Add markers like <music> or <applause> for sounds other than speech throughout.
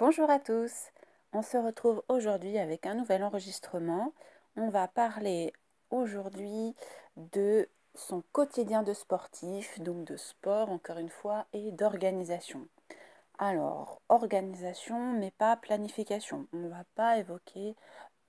Bonjour à tous, on se retrouve aujourd'hui avec un nouvel enregistrement. On va parler aujourd'hui de son quotidien de sportif, donc de sport encore une fois, et d'organisation. Alors, organisation, mais pas planification. On ne va pas évoquer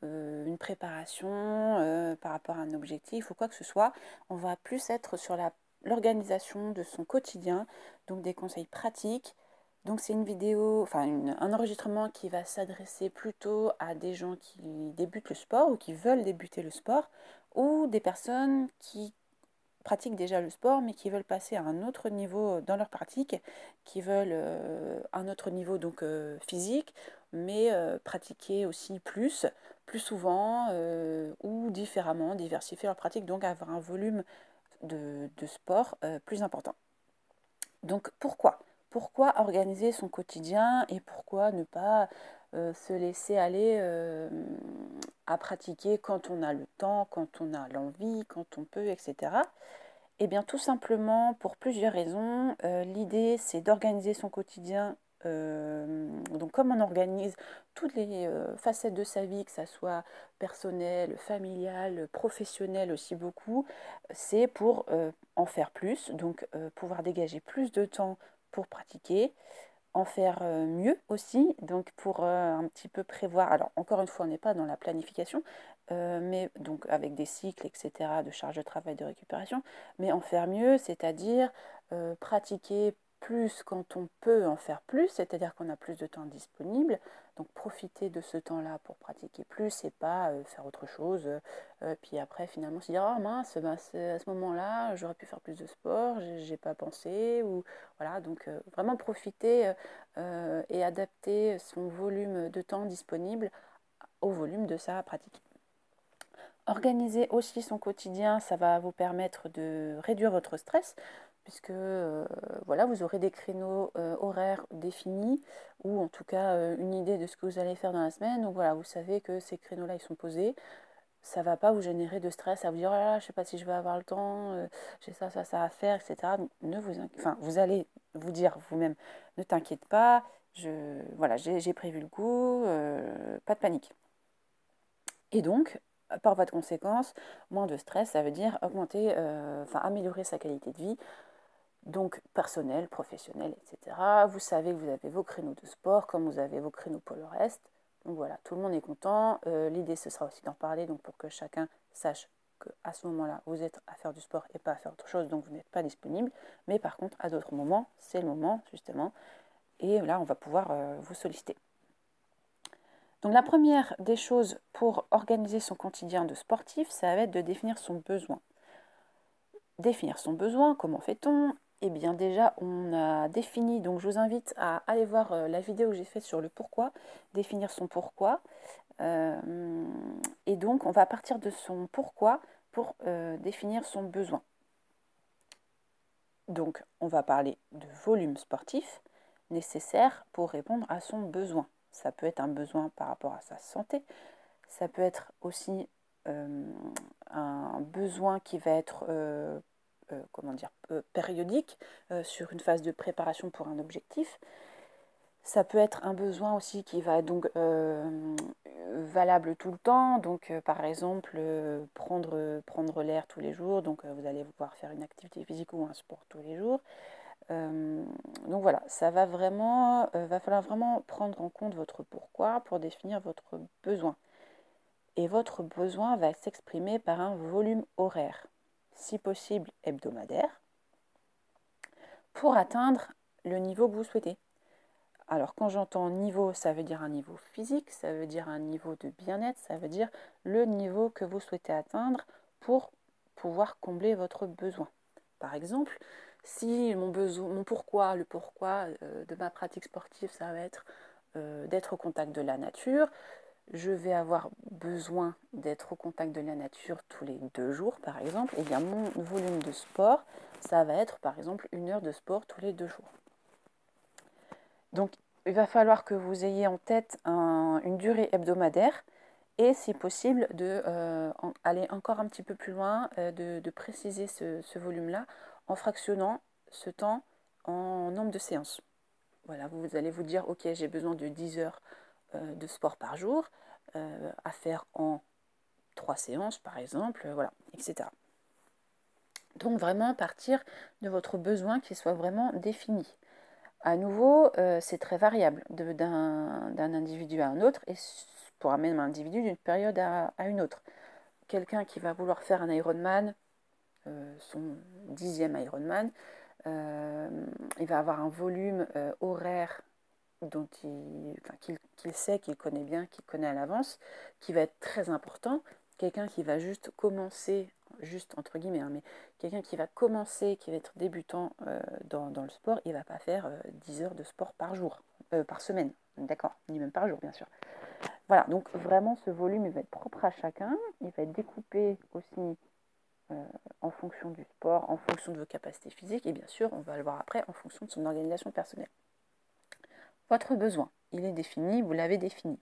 euh, une préparation euh, par rapport à un objectif ou quoi que ce soit. On va plus être sur l'organisation de son quotidien, donc des conseils pratiques donc c'est une vidéo, enfin un enregistrement qui va s'adresser plutôt à des gens qui débutent le sport ou qui veulent débuter le sport ou des personnes qui pratiquent déjà le sport mais qui veulent passer à un autre niveau dans leur pratique, qui veulent euh, un autre niveau donc euh, physique mais euh, pratiquer aussi plus, plus souvent ou différemment, diversifier leur pratique donc avoir un volume de sport plus important. Donc pourquoi? Pourquoi organiser son quotidien et pourquoi ne pas euh, se laisser aller euh, à pratiquer quand on a le temps, quand on a l'envie, quand on peut, etc. Eh bien tout simplement pour plusieurs raisons. Euh, l'idée c'est d'organiser son quotidien. donc comme on organise toutes les facettes de sa vie, que ce soit personnel, familial, professionnel aussi beaucoup, c'est pour en faire plus, donc pouvoir dégager plus de temps pour pratiquer, en faire euh, mieux aussi, donc pour euh, un petit peu prévoir. Alors encore une fois, on n'est pas dans la planification, euh, mais donc avec des cycles, etc., de charge de travail, de récupération, mais en faire mieux, c'est-à-dire pratiquer plus quand on peut en faire plus, c'est-à-dire qu'on a plus de temps disponible. Donc profiter de ce temps-là pour pratiquer plus et pas euh, faire autre chose. Euh, puis après finalement se dire oh mince, ben, à ce moment-là j'aurais pu faire plus de sport, j'ai pas pensé ou voilà donc euh, vraiment profiter et adapter son volume de temps disponible au volume de sa pratique. Organiser aussi son quotidien, ça va vous permettre de réduire votre stress puisque euh, voilà, vous aurez des créneaux euh, horaires définis ou en tout cas euh, une idée de ce que vous allez faire dans la semaine. Donc voilà, vous savez que ces créneaux-là, ils sont posés. Ça ne va pas vous générer de stress à vous dire oh je ne sais pas si je vais avoir le temps, j'ai ça, ça, ça à faire, etc. Ne vous, enfin, vous allez vous dire vous-même, ne t'inquiète pas, je, voilà, j'ai prévu le coup, pas de panique. Et donc, par votre conséquence, moins de stress, ça veut dire augmenter, enfin améliorer sa qualité de vie, donc personnel, professionnel, etc. Vous savez que vous avez vos créneaux de sport, comme vous avez vos créneaux pour le reste. Donc voilà, tout le monde est content. Euh, l'idée, ce sera aussi d'en parler, donc pour que chacun sache qu'à ce moment-là, vous êtes à faire du sport et pas à faire autre chose, donc vous n'êtes pas disponible. Mais par contre, à d'autres moments, c'est le moment, justement. Et là, on va pouvoir euh, vous solliciter. Donc la première des choses pour organiser son quotidien de sportif, ça va être de définir son besoin. Définir son besoin, comment fait-on? Eh bien déjà, on a défini, donc je vous invite à aller voir euh, la vidéo que j'ai faite sur le pourquoi, définir son pourquoi. Euh, et donc, on va partir de son pourquoi pour euh, définir son besoin. Donc, on va parler de volume sportif nécessaire pour répondre à son besoin. Ça peut être un besoin par rapport à sa santé, ça peut être aussi un besoin qui va être comment dire, euh, périodique euh, sur une phase de préparation pour un objectif. Ça peut être un besoin aussi qui va donc valable tout le temps. Donc, par exemple, prendre, prendre l'air tous les jours. Donc, vous allez pouvoir faire une activité physique ou un sport tous les jours. donc voilà, ça va vraiment, va falloir vraiment prendre en compte votre pourquoi pour définir votre besoin. Et votre besoin va s'exprimer par un volume horaire si possible hebdomadaire, pour atteindre le niveau que vous souhaitez. Alors quand j'entends niveau, ça veut dire un niveau physique, ça veut dire un niveau de bien-être, ça veut dire le niveau que vous souhaitez atteindre pour pouvoir combler votre besoin. Par exemple, si mon besoin, mon pourquoi, le pourquoi euh, de ma pratique sportive, ça va être euh, d'être au contact de la nature, je vais avoir besoin d'être au contact de la nature tous les deux jours, par exemple, et bien mon volume de sport, ça va être par exemple une heure de sport tous les deux jours. Donc il va falloir que vous ayez en tête une durée hebdomadaire et si possible de euh, aller encore un petit peu plus loin, euh, de, préciser ce volume-là en fractionnant ce temps en nombre de séances. Voilà, vous allez vous dire, ok, j'ai besoin de 10 heures euh, de sport par jour euh, à faire en trois séances, par exemple, voilà, etc. Donc vraiment partir de votre besoin qui soit vraiment défini. À nouveau, c'est très variable d'un individu à un autre et pour un même individu d'une période à, une autre. Quelqu'un qui va vouloir faire un Ironman, son dixième Ironman, euh, il va avoir un volume euh, horaire dont il, qu'il, sait, qu'il connaît bien, qu'il connaît à l'avance, qui va être très important. Quelqu'un qui va juste commencer, juste entre guillemets, hein, mais quelqu'un qui va commencer, qui va être débutant euh, dans, le sport, il ne va pas faire 10 heures de sport par jour, par semaine, d'accord, ni même par jour, bien sûr. Voilà, donc vraiment ce volume, il va être propre à chacun, il va être découpé aussi euh, en fonction du sport, en fonction de vos capacités physiques et bien sûr, on va le voir après, en fonction de son organisation personnelle. Votre besoin, il est défini, vous l'avez défini.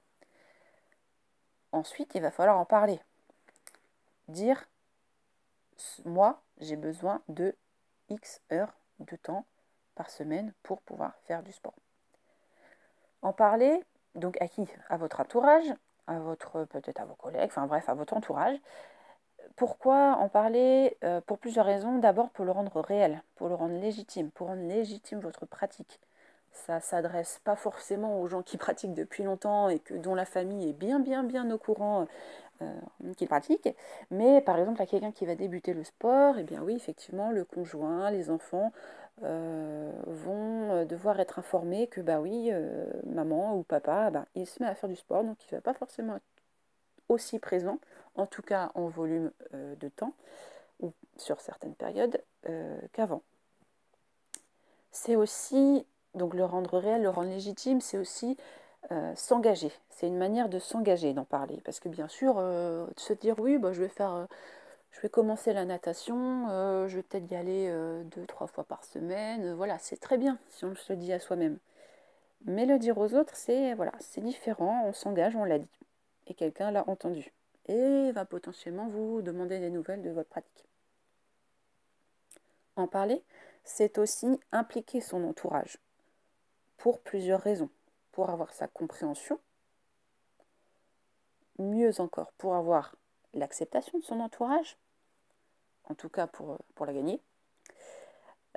Ensuite, il va falloir en parler. Dire, moi, j'ai besoin de X heures de temps par semaine pour pouvoir faire du sport. En parler, donc à qui? À votre entourage, à votre peut-être à vos collègues, enfin bref, à votre entourage, pourquoi en parler? Euh, Pour plusieurs raisons. D'abord pour le rendre réel, pour le rendre légitime, pour rendre légitime votre pratique. Ça s'adresse pas forcément aux gens qui <laughs> pratiquent depuis longtemps et que, dont la famille est bien bien bien au courant euh, qu'ils pratiquent. Mais par exemple à quelqu'un qui va débuter le sport, eh bien oui, effectivement, le conjoint, les enfants euh, vont devoir être informés que bah oui, maman ou papa, bah, il se met à faire du sport, donc il ne va pas forcément être aussi présent en tout cas en volume euh, de temps, ou sur certaines périodes, euh, qu'avant. C'est aussi, donc le rendre réel, le rendre légitime, c'est aussi euh, s'engager. C'est une manière de s'engager, d'en parler. Parce que bien sûr, se dire oui, bah, je vais faire... je vais commencer la natation, je vais peut-être y aller deux, trois fois par semaine. Voilà, c'est très bien si on se le dit à soi-même. Mais le dire aux autres, c'est voilà, c'est différent, on s'engage, on l'a dit. Et quelqu'un l'a entendu et va potentiellement vous demander des nouvelles de votre pratique. En parler, c'est aussi impliquer son entourage pour plusieurs raisons. Pour avoir sa compréhension, mieux encore, pour avoir l'acceptation de son entourage, en tout cas pour, pour la gagner,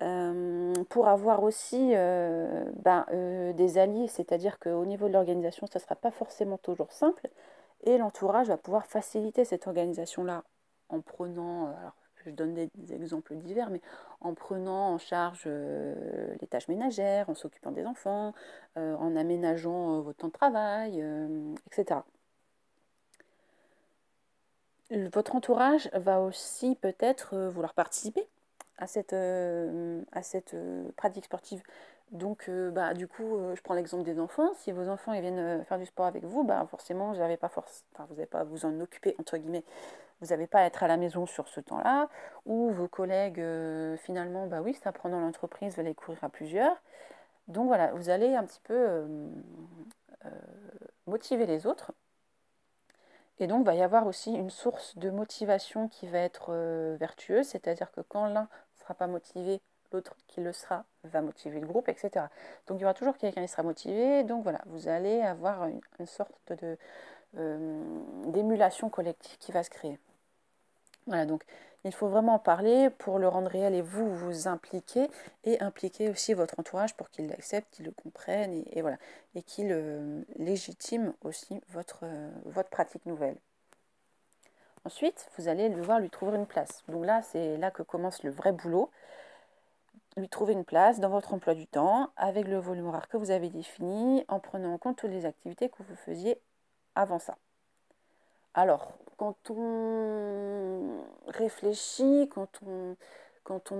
euh, pour avoir aussi euh, ben, euh, des alliés, c'est-à-dire qu'au niveau de l'organisation, ça ne sera pas forcément toujours simple, et l'entourage va pouvoir faciliter cette organisation-là en prenant, euh, alors je donne des, exemples divers, mais en prenant en charge euh, les tâches ménagères, en s'occupant des enfants, euh, en aménageant votre temps de travail, etc. Votre entourage va aussi peut-être vouloir participer à cette, à cette pratique sportive. Donc, euh, bah, du coup, euh, je prends l'exemple des enfants. Si vos enfants ils viennent euh, faire du sport avec vous, bah, forcément, vous pas force... n'avez pas à vous en occuper, entre guillemets. Vous n'avez pas à être à la maison sur ce temps-là. Ou vos collègues, finalement, bah oui, ça prend dans l'entreprise, vous allez courir à plusieurs. Donc voilà, vous allez un petit peu motiver les autres. Et donc, il va y avoir aussi une source de motivation qui va être vertueuse, c'est-à-dire que quand l'un ne sera pas motivé, l'autre qui le sera va motiver le groupe, etc. Donc il y aura toujours quelqu'un qui sera motivé. Donc voilà, vous allez avoir une, sorte euh, d'émulation collective qui va se créer. Voilà, donc il faut vraiment en parler pour le rendre réel et vous vous impliquer et impliquer aussi votre entourage pour qu'il l'accepte, qu'il le comprenne et, voilà et qu'il euh, légitime aussi votre, euh, votre pratique nouvelle. Ensuite, vous allez devoir lui trouver une place. Donc là, c'est là que commence le vrai boulot lui trouver une place dans votre emploi du temps avec le volume horaire que vous avez défini en prenant en compte toutes les activités que vous faisiez avant ça. Alors, quand on réfléchit, quand on,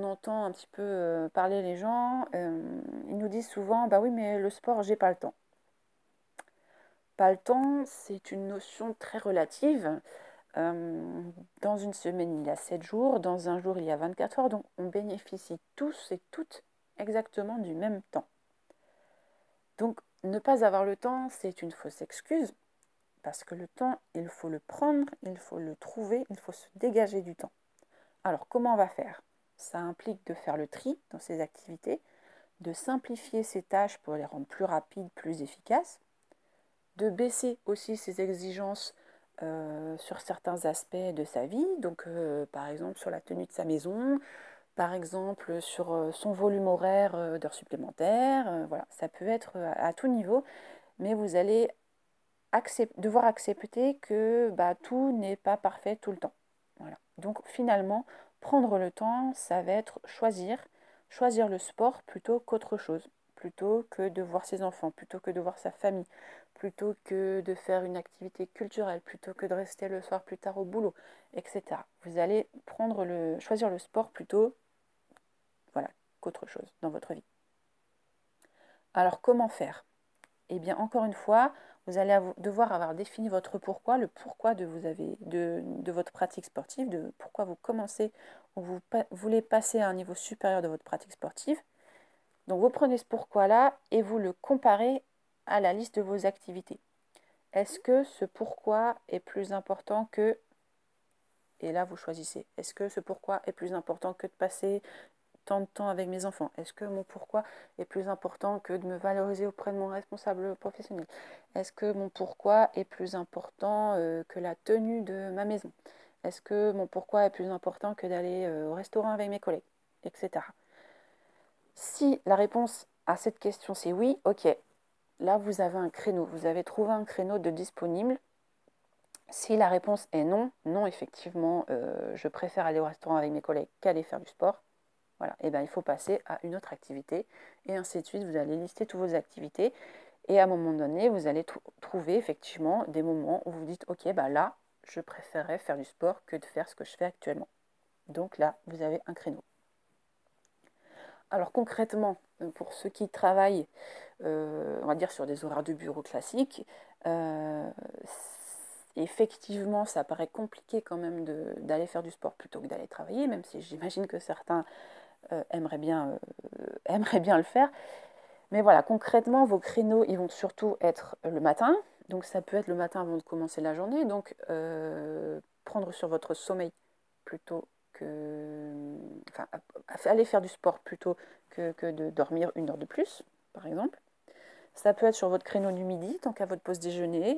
entend un petit peu euh, parler les gens, euh, ils nous disent souvent Bah oui, mais le sport, j'ai pas le temps. Pas le temps, c'est une notion très relative. Euh, dans une semaine, il y a 7 jours, dans un jour, il y a 24 heures, donc on bénéficie tous et toutes exactement du même temps. Donc ne pas avoir le temps, c'est une fausse excuse, parce que le temps, il faut le prendre, il faut le trouver, il faut se dégager du temps. Alors comment on va faire? Ça implique de faire le tri dans ces activités, de simplifier ses tâches pour les rendre plus rapides, plus efficaces, de baisser aussi ses exigences euh, sur certains aspects de sa vie, donc euh, par exemple sur la tenue de sa maison, par exemple sur euh, son volume horaire d'heures supplémentaires, voilà, ça peut être à, tout niveau, mais vous allez devoir accepter que bah, tout n'est pas parfait tout le temps. Voilà. Donc finalement, prendre le temps, ça va être choisir, choisir le sport plutôt qu'autre chose, plutôt que de voir ses enfants, plutôt que de voir sa famille, plutôt que de faire une activité culturelle, plutôt que de rester le soir plus tard au boulot, etc. Vous allez prendre le, choisir le sport plutôt voilà, qu'autre chose dans votre vie. Alors comment faire? Eh bien encore une fois, vous allez devoir avoir défini votre pourquoi, le pourquoi de, votre pratique sportive, de pourquoi vous commencez ou vous voulez passer à un niveau supérieur de votre pratique sportive. Donc vous prenez ce pourquoi-là et vous le comparez à la liste de vos activités. Est-ce que ce pourquoi est plus important que... Et là, vous choisissez. Est-ce que ce pourquoi est plus important que de passer tant de temps avec mes enfants? Est-ce que mon pourquoi est plus important que de me valoriser auprès de mon responsable professionnel? Est-ce que mon pourquoi est plus important euh, que la tenue de ma maison? Est-ce que mon pourquoi est plus important que d'aller euh, au restaurant avec mes collègues Etc. Si la réponse à cette question c'est oui, ok, là vous avez un créneau, vous avez trouvé un créneau de disponible. Si la réponse est non, non effectivement, euh, je préfère aller au restaurant avec mes collègues qu'aller faire du sport, voilà, et eh bien il faut passer à une autre activité et ainsi de suite. Vous allez lister toutes vos activités et à un moment donné, vous allez trouver effectivement des moments où vous dites ok, bah là, je préférerais faire du sport que de faire ce que je fais actuellement. Donc là, vous avez un créneau. Alors concrètement, pour ceux qui travaillent, euh, on va dire sur des horaires de bureau classiques, euh, effectivement, ça paraît compliqué quand même d'aller faire du sport plutôt que d'aller travailler, même si j'imagine que certains euh, aimerait, bien, euh, aimerait bien le faire. Mais voilà, concrètement, vos créneaux, ils vont surtout être le matin. Donc ça peut être le matin avant de commencer la journée. Donc euh, prendre sur votre sommeil plutôt que... Aller faire du sport plutôt que, de dormir une heure de plus, par exemple. Ça peut être sur votre créneau du midi, tant qu'à votre pause déjeuner.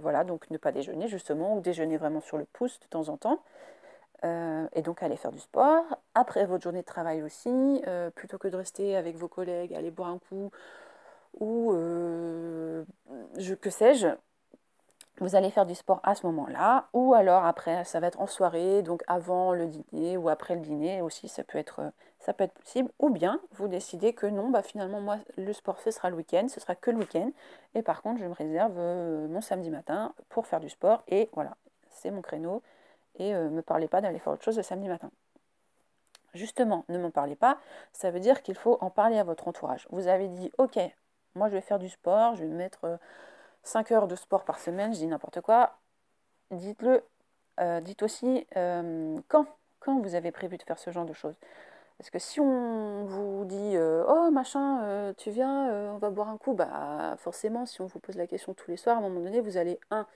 voilà, donc ne pas déjeuner justement, ou déjeuner vraiment sur le pouce de temps en temps. Euh, et donc aller faire du sport. Après votre journée de travail aussi, euh, plutôt que de rester avec vos collègues, aller boire un coup ou euh, je, que sais-je, vous allez faire du sport à ce moment-là, ou alors après, ça va être en soirée, donc avant le dîner ou après le dîner aussi, ça peut être, ça peut être possible. Ou bien vous décidez que non, bah finalement moi le sport ce sera le week-end, ce sera que le week-end, et par contre je me réserve mon samedi matin pour faire du sport, et voilà, c'est mon créneau et ne euh, me parlez pas d'aller faire autre chose le samedi matin. Justement, ne m'en parlez pas, ça veut dire qu'il faut en parler à votre entourage. Vous avez dit, ok, moi je vais faire du sport, je vais mettre 5 euh, heures de sport par semaine, je dis n'importe quoi. Dites-le, euh, dites aussi quand, quand vous avez prévu de faire ce genre de choses. Parce que si on vous dit oh machin, tu viens, on va boire un coup, bah forcément, si on vous pose la question tous les soirs, à un moment donné, vous allez un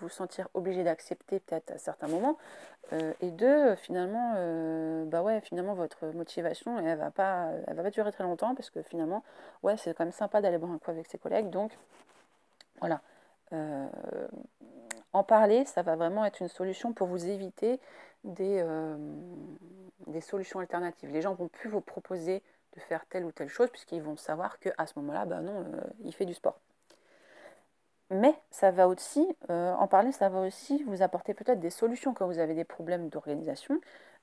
vous sentir obligé d'accepter peut-être à certains moments. Euh, et deux, finalement, euh, bah ouais, finalement, votre motivation, elle va pas, elle va pas durer très longtemps parce que finalement, ouais, c'est quand même sympa d'aller boire un coup avec ses collègues. Donc, voilà. Euh, en parler, ça va vraiment être une solution pour vous éviter des, des solutions alternatives. Les gens vont plus vous proposer de faire telle ou telle chose puisqu'ils vont savoir que à ce moment-là, bah non, il fait du sport. Mais ça va aussi, euh, en parler, ça va aussi vous apporter peut-être des solutions quand vous avez des problèmes d'organisation.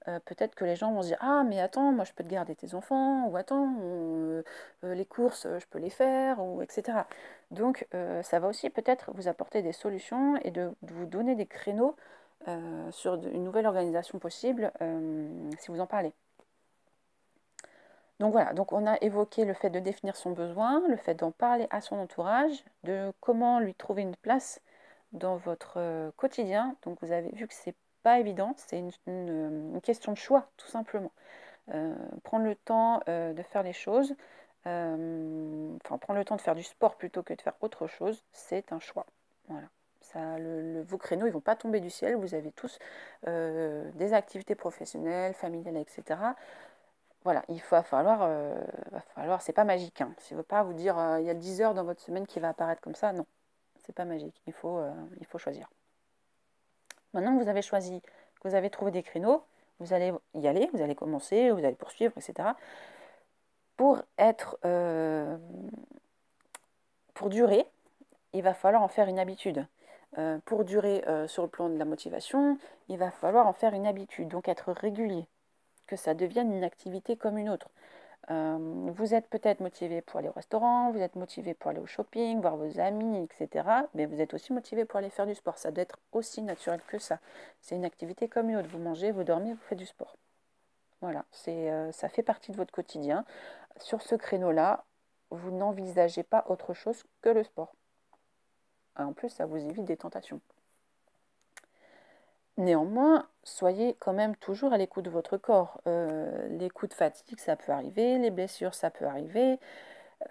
Euh, peut-être que les gens vont se dire Ah, mais attends, moi je peux te garder tes enfants, ou attends, euh, les courses, je peux les faire, ou etc. Donc ça va aussi peut-être vous apporter des solutions et de, de vous donner des créneaux sur une nouvelle organisation possible si vous en parlez. Donc voilà, donc on a évoqué le fait de définir son besoin, le fait d'en parler à son entourage, de comment lui trouver une place dans votre euh, quotidien. Donc vous avez vu que c'est pas évident, c'est une, question de choix tout simplement. Euh, prendre le temps euh, de faire les choses, enfin prendre le temps de faire du sport plutôt que de faire autre chose, c'est un choix. Voilà. Ça, vos créneaux, ils vont pas tomber du ciel. Vous avez tous des activités professionnelles, familiales, etc voilà, il va falloir, euh, falloir c'est pas magique. Hein. Ne pas vous dire il y a 10 heures dans votre semaine qui va apparaître comme ça. Non, c'est pas magique. Il faut, il faut choisir. Maintenant que vous avez choisi, que vous avez trouvé des créneaux, vous allez y aller, vous allez commencer, vous allez poursuivre, etc. Pour être, pour durer, il va falloir en faire une habitude. Euh, pour durer euh, sur le plan de la motivation, il va falloir en faire une habitude, donc être régulier, que ça devienne une activité comme une autre. Euh, vous êtes peut-être motivé pour aller au restaurant, vous êtes motivé pour aller au shopping, voir vos amis, etc. Mais vous êtes aussi motivé pour aller faire du sport. Ça doit être aussi naturel que ça. C'est une activité comme une autre. Vous mangez, vous dormez, vous faites du sport. Voilà, ça fait partie de votre quotidien. Sur ce créneau-là, vous n'envisagez pas autre chose que le sport. En plus, ça vous évite des tentations. Néanmoins, soyez quand même toujours à l'écoute de votre corps. Euh, les coups de fatigue, ça peut arriver, les blessures, ça peut arriver.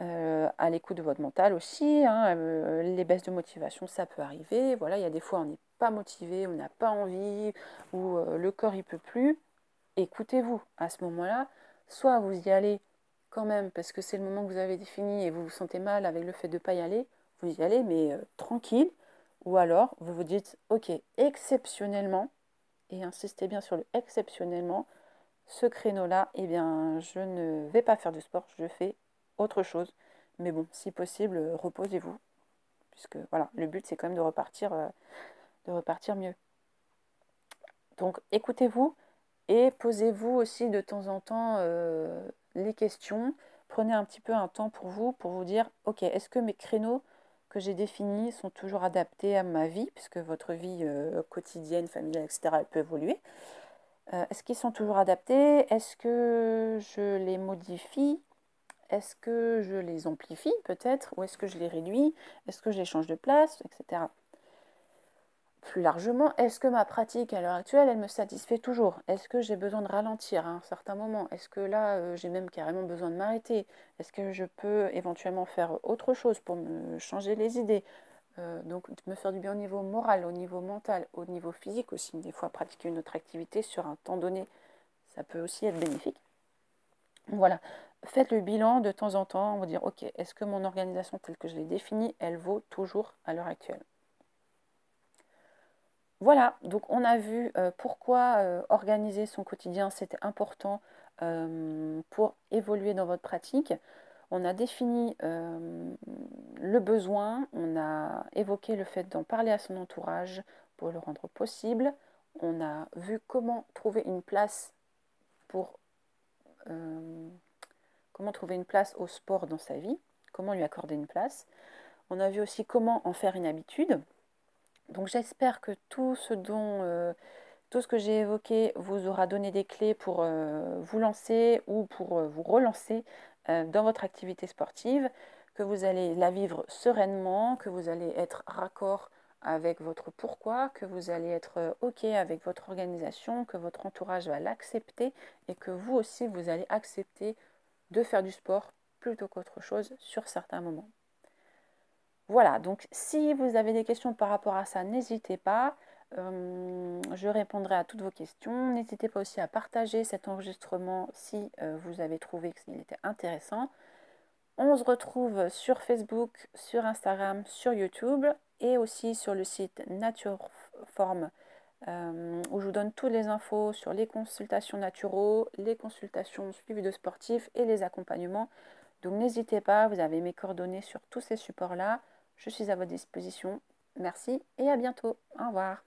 Euh, à l'écoute de votre mental aussi, hein, euh, les baisses de motivation, ça peut arriver. Voilà, il y a des fois on n'est pas motivé, on n'a pas envie, ou le corps il peut plus. Écoutez-vous à ce moment-là. Soit vous y allez quand même parce que c'est le moment que vous avez défini et vous vous sentez mal avec le fait de ne pas y aller, vous y allez, mais tranquille. Ou alors, vous vous dites, ok, exceptionnellement, et insistez bien sur le exceptionnellement, ce créneau-là, eh bien, je ne vais pas faire du sport, je fais autre chose. Mais bon, si possible, reposez-vous. Puisque voilà, le but c'est quand même de repartir, euh, de repartir mieux. Donc écoutez-vous et posez-vous aussi de temps en temps euh, les questions. Prenez un petit peu un temps pour vous, pour vous dire, ok, est-ce que mes créneaux que j'ai définis sont toujours adaptés à ma vie, puisque votre vie euh, quotidienne, familiale, etc., elle peut évoluer. Euh, est-ce qu'ils sont toujours adaptés? Est-ce que je les modifie? Est-ce que je les amplifie peut-être? Ou est-ce que je les réduis? Est-ce que je les change de place Etc plus largement, est-ce que ma pratique à l'heure actuelle, elle me satisfait toujours? Est-ce que j'ai besoin de ralentir à un certain moment? Est-ce que là, euh, j'ai même carrément besoin de m'arrêter? Est-ce que je peux éventuellement faire autre chose pour me changer les idées? Euh, Donc, me faire du bien au niveau moral, au niveau mental, au niveau physique aussi. Des fois, pratiquer une autre activité sur un temps donné, ça peut aussi être bénéfique. Voilà, faites le bilan de temps en temps, on va dire, ok, est-ce que mon organisation telle que je l'ai définie, elle vaut toujours à l'heure actuelle? Voilà, donc on a vu euh, pourquoi euh, organiser son quotidien, c'était important euh, pour évoluer dans votre pratique. On a défini le besoin, on a évoqué le fait d'en parler à son entourage pour le rendre possible. On a vu comment trouver une place pour comment trouver une place au sport dans sa vie, comment lui accorder une place. On a vu aussi comment en faire une habitude. Donc j'espère que tout ce dont euh, tout ce que j'ai évoqué vous aura donné des clés pour euh, vous lancer ou pour euh, vous relancer dans votre activité sportive, que vous allez la vivre sereinement, que vous allez être raccord avec votre pourquoi, que vous allez être OK avec votre organisation, que votre entourage va l'accepter et que vous aussi vous allez accepter de faire du sport plutôt qu'autre chose sur certains moments. Voilà, donc si vous avez des questions par rapport à ça, n'hésitez pas. Euh, je répondrai à toutes vos questions. N'hésitez pas aussi à partager cet enregistrement si euh, vous avez trouvé qu'il était intéressant. On se retrouve sur Facebook, sur Instagram, sur YouTube et aussi sur le site Natureform euh, où je vous donne toutes les infos sur les consultations naturaux, les consultations suivies de sportifs et les accompagnements. Donc n'hésitez pas, vous avez mes coordonnées sur tous ces supports-là. Je suis à votre disposition. Merci et à bientôt. Au revoir.